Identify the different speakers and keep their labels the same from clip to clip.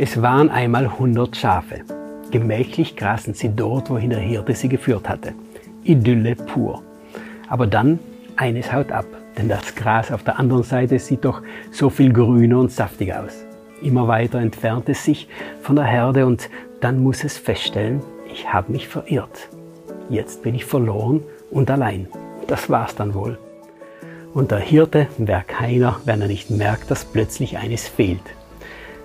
Speaker 1: Es waren einmal hundert Schafe. Gemächlich grasen sie dort, wohin der Hirte sie geführt hatte. Idylle pur. Aber dann, eines haut ab, denn das Gras auf der anderen Seite sieht doch so viel grüner und saftiger aus. Immer weiter entfernt es sich von der Herde und dann muss es feststellen, ich habe mich verirrt. Jetzt bin ich verloren und allein. Das war's dann wohl. Und der Hirte wäre keiner, wenn er nicht merkt, dass plötzlich eines fehlt.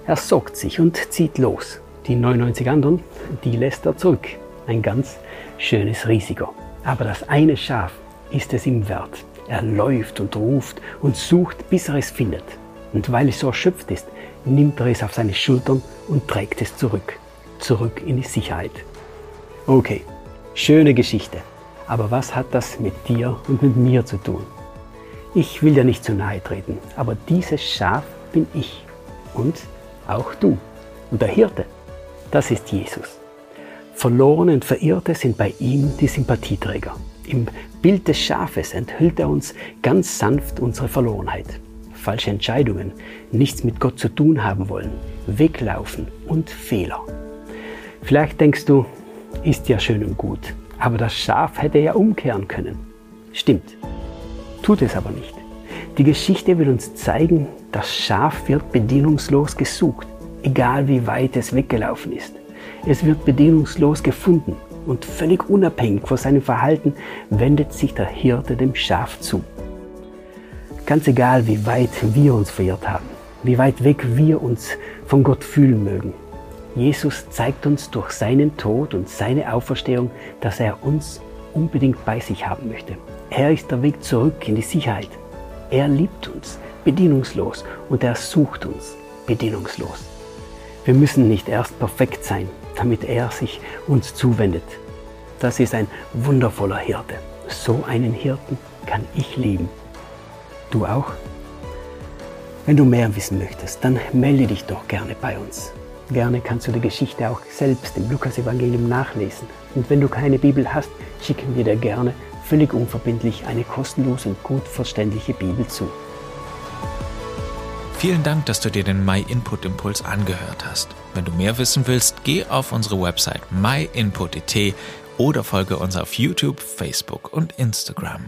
Speaker 1: Er sorgt sich und zieht los. Die 99 anderen, die lässt er zurück. Ein ganz schönes Risiko. Aber das eine Schaf ist es ihm wert. Er läuft und ruft und sucht, bis er es findet. Und weil es so erschöpft ist, nimmt er es auf seine Schultern und trägt es zurück. Zurück in die Sicherheit. Okay, schöne Geschichte. Aber was hat das mit dir und mit mir zu tun? Ich will dir nicht zu nahe treten, aber dieses Schaf bin ich. Und auch du. Und der Hirte, das ist Jesus. Verlorene und Verirrte sind bei ihm die Sympathieträger. Im Bild des Schafes enthüllt er uns ganz sanft unsere Verlorenheit. Falsche Entscheidungen, nichts mit Gott zu tun haben wollen, weglaufen und Fehler. Vielleicht denkst du, ist ja schön und gut, aber das Schaf hätte ja umkehren können. Stimmt, tut es aber nicht. Die Geschichte will uns zeigen, das Schaf wird bedienungslos gesucht, egal wie weit es weggelaufen ist. Es wird bedienungslos gefunden und völlig unabhängig von seinem Verhalten wendet sich der Hirte dem Schaf zu. Ganz egal, wie weit wir uns verirrt haben, wie weit weg wir uns von Gott fühlen mögen. Jesus zeigt uns durch seinen Tod und seine Auferstehung, dass er uns unbedingt bei sich haben möchte. Er ist der Weg zurück in die Sicherheit, er liebt uns bedienungslos und er sucht uns bedienungslos. Wir müssen nicht erst perfekt sein, damit er sich uns zuwendet. Das ist ein wundervoller Hirte. So einen Hirten kann ich lieben. Du auch? Wenn du mehr wissen möchtest, dann melde dich doch gerne bei uns. Gerne kannst du die Geschichte auch selbst im Lukas-Evangelium nachlesen. Und wenn du keine Bibel hast, schicken wir dir gerne völlig unverbindlich eine kostenlose und gut verständliche Bibel zu.
Speaker 2: Vielen Dank, dass du dir den My Input Impuls angehört hast. Wenn du mehr wissen willst, geh auf unsere Website myinput.it oder folge uns auf YouTube, Facebook und Instagram.